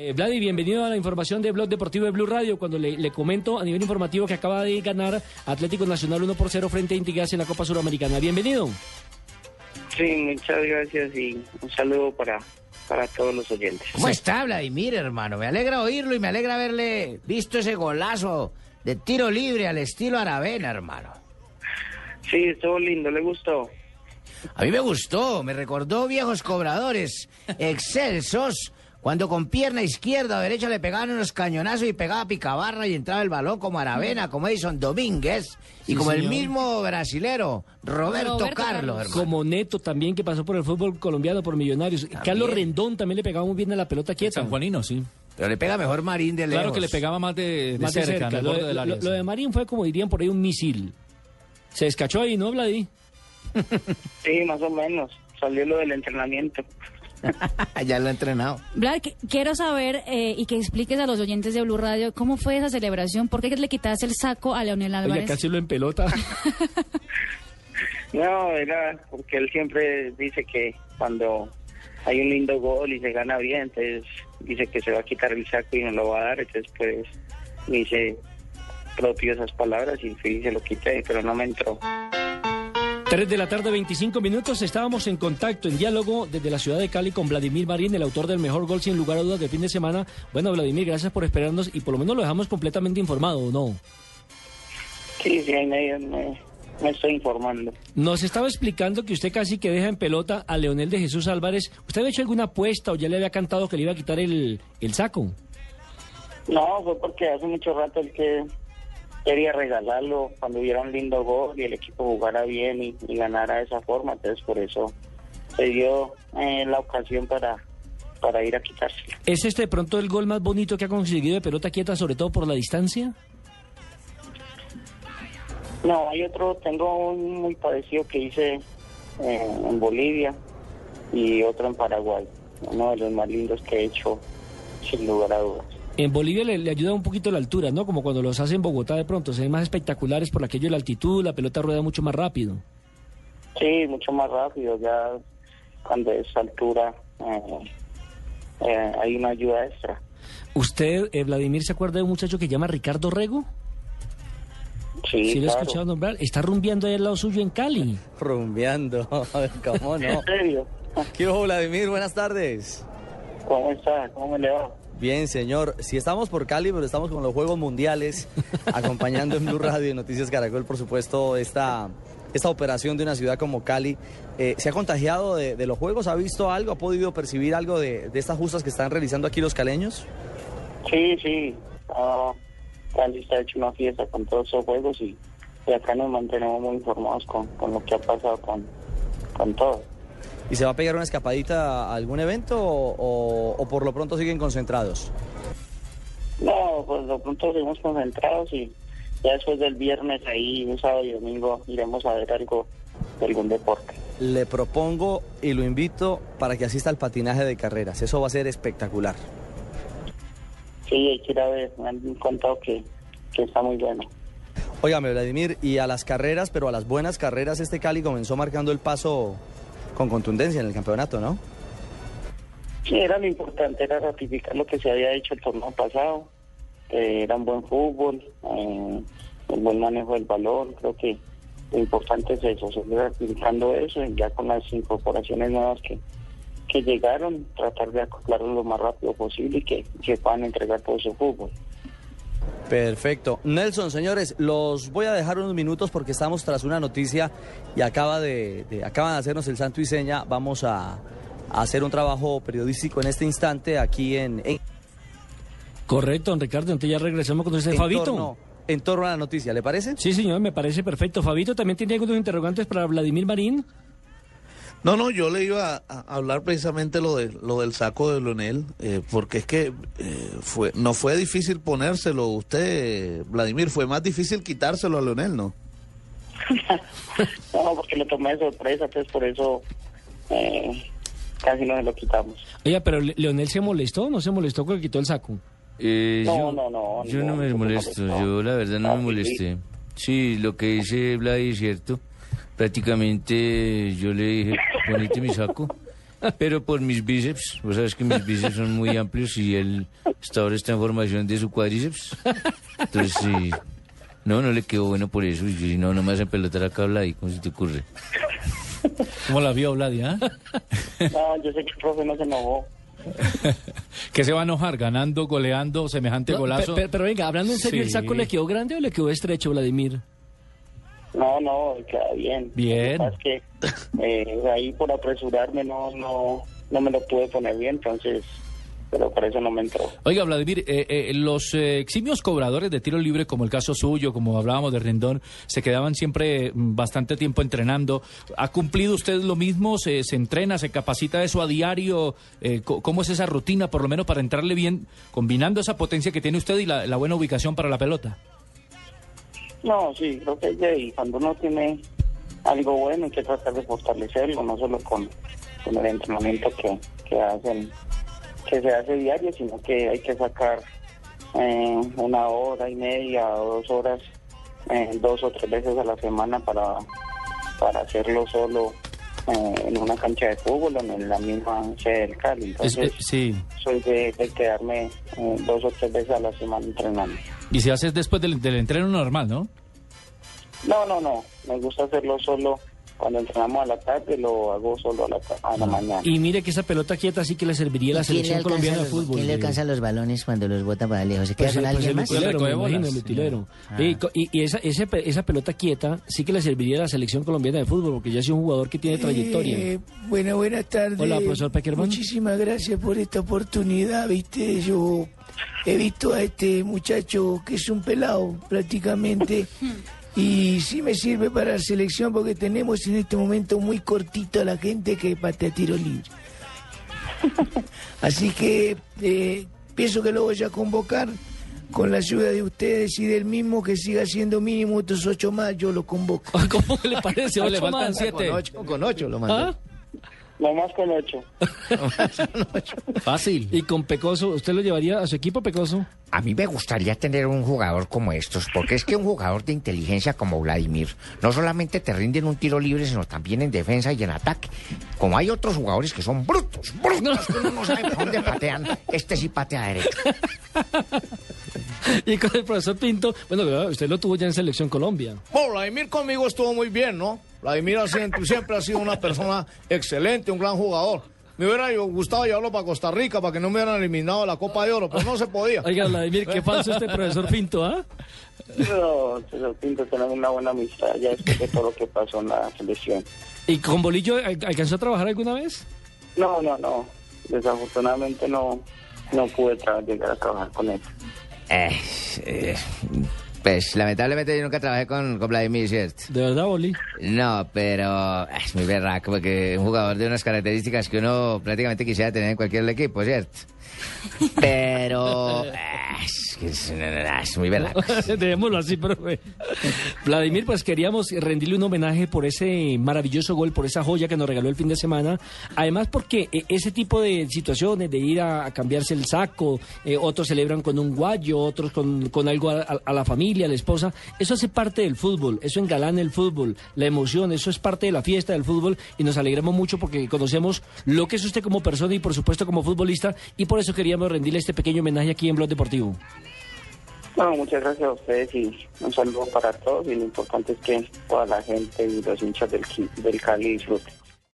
Eh, Vladi, bienvenido a la información de Blog Deportivo de Blue Radio. Cuando le, le comento a nivel informativo que acaba de ganar Atlético Nacional 1 por 0 frente a Intigas en la Copa Suramericana. Bienvenido. Sí, muchas gracias y un saludo para, para todos los oyentes. ¿Cómo está Vladimir, hermano? Me alegra oírlo y me alegra haberle visto ese golazo de tiro libre al estilo Aravena, hermano. Sí, estuvo lindo, ¿le gustó? A mí me gustó, me recordó viejos cobradores excelsos cuando con pierna izquierda o derecha le pegaban unos cañonazos y pegaba picabarra y entraba el balón como Aravena, como Edison Domínguez y Sí, como el mismo brasilero, Roberto, Roberto Carlos, Carlos. Como Neto también, que pasó por el fútbol colombiano, por Millonarios. Carlos Rendón también le pegaba muy bien a la pelota quieta. San Juanino, sí. Pero le pega mejor Marín de lejos. Claro que le pegaba más de, de Más de cerca, cerca. Lo, de- área, lo- sí. lo de Marín fue como dirían por ahí un misil. Se descachó ahí, ¿no, Vladi? Sí, más o menos. Salió lo del entrenamiento. ya lo he entrenado. Vlad, qu- quiero saber eh, y que expliques a los oyentes de Blue Radio cómo fue esa celebración, por qué le quitaste el saco a Leonel Álvarez. casi lo en pelota. No, era porque él siempre dice que cuando hay un lindo gol y se gana bien, entonces dice que se va a quitar el saco y no lo va a dar, entonces pues me hice propio esas palabras y fui y se lo quité, pero no me entró. 3 de la tarde, 25 minutos. Estábamos en contacto, en diálogo desde la ciudad de Cali con Vladimir Marín, el autor del mejor gol sin lugar a dudas de fin de semana. Bueno, Vladimir, gracias por esperarnos y por lo menos lo dejamos completamente informado, ¿o no? Sí, sí, ahí me, me, me estoy informando. Nos estaba explicando que usted casi que deja en pelota a Leonel de Jesús Álvarez. ¿Usted había hecho alguna apuesta o ya le había cantado que le iba a quitar el, el saco? No, fue porque hace mucho rato el que quería regalarlo cuando hubiera un lindo gol y el equipo jugara bien y, y ganara de esa forma, entonces por eso se dio eh, la ocasión para, para ir a quitárselo. ¿Es este de pronto el gol más bonito que ha conseguido de pelota quieta, sobre todo por la distancia? No, hay otro, tengo un muy parecido que hice eh, en Bolivia y otro en Paraguay, uno de los más lindos que he hecho sin lugar a dudas. En Bolivia le, le ayuda un poquito la altura, ¿no? Como cuando los hace en Bogotá de pronto, se ven más espectaculares por aquello de la altitud, la pelota rueda mucho más rápido. Sí, mucho más rápido, ya cuando es altura eh, eh, hay una ayuda extra. ¿Usted, eh, Vladimir, se acuerda de un muchacho que se llama Ricardo Rego? Sí, ¿Sí lo he claro. escuchado nombrar? Está rumbeando ahí al lado suyo en Cali. Rumbeando, ¿cómo no? ¿En serio? ¿Qué hubo, Vladimir? Buenas tardes. ¿Cómo está? ¿Cómo me le va? Bien, señor. Si estamos por Cali, pero estamos con los Juegos Mundiales, acompañando en Blue Radio y Noticias Caracol, por supuesto, esta, esta operación de una ciudad como Cali. Eh, ¿Se ha contagiado de, de los Juegos? ¿Ha visto algo? ¿Ha podido percibir algo de, de estas justas que están realizando aquí los caleños? Sí, sí. Ah, Cali está hecho una fiesta con todos esos juegos y, y acá nos mantenemos muy informados con, con lo que ha pasado con, con todo. ¿Y se va a pegar una escapadita a algún evento o, o- o por lo pronto siguen concentrados? No, pues de pronto seguimos concentrados y ya después del viernes ahí, un sábado y domingo, iremos a ver algo de algún deporte. Le propongo y lo invito para que asista al patinaje de carreras. Eso va a ser espectacular. Sí, hay que ir a ver, me han contado que, que está muy bueno. Óigame, Vladimir, y a las carreras, pero a las buenas carreras, este Cali comenzó marcando el paso con contundencia en el campeonato, ¿no? Sí, era lo importante, era ratificar lo que se había hecho el torneo pasado. Eh, era un buen fútbol, eh, un buen manejo del balón. Creo que lo importante es eso, seguir ratificando eso ya con las incorporaciones nuevas que, que llegaron, tratar de acoplarlo lo más rápido posible y que, que puedan entregar todo su fútbol. Perfecto. Nelson, señores, los voy a dejar unos minutos porque estamos tras una noticia y acaba de, de- acaban de hacernos el santo y seña. Vamos a, a hacer un trabajo periodístico en este instante aquí en, en, Correcto, don Ricardo. Entonces ya regresamos con usted, Fabito. torno, en torno a la noticia, ¿le parece? Sí, señor, me parece perfecto. Fabito también tiene algunos interrogantes para Vladimir Marín. No, no, yo le iba a, hablar precisamente lo de lo del saco de Leonel, eh, porque es que eh, fue no fue difícil ponérselo usted, Vladimir, fue más difícil quitárselo a Leonel, ¿no? No, porque lo tomé de sorpresa, entonces por eso eh, casi no se lo quitamos. Oiga, pero Le- Leonel se molestó, no se molestó con que quitó el saco. Eh, No, yo, no, no, Yo no, no me no me molesto, molestó. yo la verdad no Ah, me sí, molesté. Sí, lo que dice Vlad es cierto. Prácticamente yo le dije, ponete mi saco. pero por mis bíceps. Vos sabes que mis bíceps son muy amplios y él hasta ahora está en formación de su cuádriceps. Entonces, sí. No, no le quedó bueno por eso. Y no, no me hacen pelotar acá, Vladi, ¿cómo se te ocurre? ¿Cómo la vio Vladia? No, yo sé que el profe no se enojó. que se va a enojar ganando, goleando, semejante No, golazo. pe- pe- pero, venga, hablando en serio, ¿el saco le quedó grande o le quedó estrecho, Vladimir? No, no, queda bien. Bien. Es que eh, ahí por apresurarme no, no, no me lo pude poner bien, entonces, pero por eso no me entró. Oiga, Vladimir, eh, eh, los eh, eximios cobradores de tiro libre, como el caso suyo, como hablábamos de Rendón, se quedaban siempre mm, bastante tiempo entrenando. ¿Ha cumplido usted lo mismo? ¿Se, se entrena, se capacita eso a diario? Eh, ¿Cómo es esa rutina, por lo menos para entrarle bien, combinando esa potencia que tiene usted y la, la buena ubicación para la pelota? No, sí, creo que es de ahí. Cuando uno tiene algo bueno hay que tratar de fortalecerlo, no solo con, con el entrenamiento que, que hacen, que se hace diario, sino que hay que sacar eh, una hora y media o dos horas, eh, dos o tres veces a la semana para, para hacerlo solo eh, en una cancha de fútbol o en la misma sede del Cali. Es- Entonces, eh, sí. soy de, de quedarme dos o tres veces a la semana entrenando. Y se hace después del, del entreno normal, ¿no? No, no, no. Me gusta hacerlo solo cuando entrenamos a la tarde, lo hago solo a la, a la mañana. Y mire que esa pelota quieta sí que le serviría a la ¿Y quién le selección colombiana de los- fútbol. ¿Quién le alcanza los balones cuando los bota para lejos? ¿Se queda Pues, con pues alguien el más? utilero, me imagino, bolas, el utilero. Ah. Y, y- y esa, ese pe- esa pelota quieta sí que le serviría a la selección colombiana de fútbol, porque ya es un jugador que tiene trayectoria. Eh, bueno, buenas tardes. Hola, profesor Peckerman. Muchísimas gracias por esta oportunidad, viste, yo he visto a este muchacho que es un pelado prácticamente y sí me sirve para la selección porque tenemos en este momento muy cortito a la gente que patea tiro libre. Así que eh, pienso que lo voy a convocar con la ayuda de ustedes y del mismo que siga siendo mínimo otros ocho más, yo lo convoco. ¿Cómo le parece? Le más. siete. Con ocho, con ocho lo mandó. ¿Ah? No más con ocho. Fácil. Y con Pecoso, ¿usted lo llevaría a su equipo, Pecoso? A mí me gustaría tener un jugador como estos, porque es que un jugador de inteligencia como Vladimir no solamente te rinde en un tiro libre, sino también en defensa y en ataque. Como hay otros jugadores que son brutos, brutos, que uno no sabe por dónde patean, este sí patea derecho. Y con el profesor Pinto, bueno, usted lo tuvo ya en Selección Colombia. Bueno, Vladimir conmigo estuvo muy bien, ¿no? Vladimir siempre, siempre ha sido una persona excelente, un gran jugador. Me hubiera gustado llevarlo para Costa Rica para que no me hubieran eliminado la Copa de Oro, pero no se podía. Oiga, Vladimir, qué falso este profesor Pinto, ¿ah? No, señor Pinto, tenemos una buena amistad ya después de todo lo que pasó en la selección. ¿Y con Bolillo al- alcanzó a trabajar alguna vez? No, no, no. Desafortunadamente no, no pude llegar a trabajar con él. Eh, eh, pues lamentablemente yo nunca trabajé con, con Vladimir, ¿cierto? ¿De verdad, Boli? No, pero es muy berraco porque un jugador de unas características que uno prácticamente quisiera tener en cualquier equipo, ¿cierto? Pero es, que es, es muy berraco. Dejémoslo así, profe. Vladimir, pues queríamos rendirle un homenaje por ese maravilloso gol, por esa joya que nos regaló el fin de semana. Además, porque eh, ese tipo de situaciones, de ir a, a cambiarse el saco, eh, otros celebran con un guayo, otros con, con algo a, a- a la familia, a la esposa, eso hace parte del fútbol, eso engalana el fútbol, la emoción, eso es parte de la fiesta del fútbol y nos alegramos mucho porque conocemos lo que es usted como persona y por supuesto como futbolista y por eso queríamos rendirle este pequeño homenaje aquí en Blog Deportivo. No, muchas gracias a ustedes y un saludo para todos y lo importante es que toda la gente y los hinchas del, del Cali disfruten.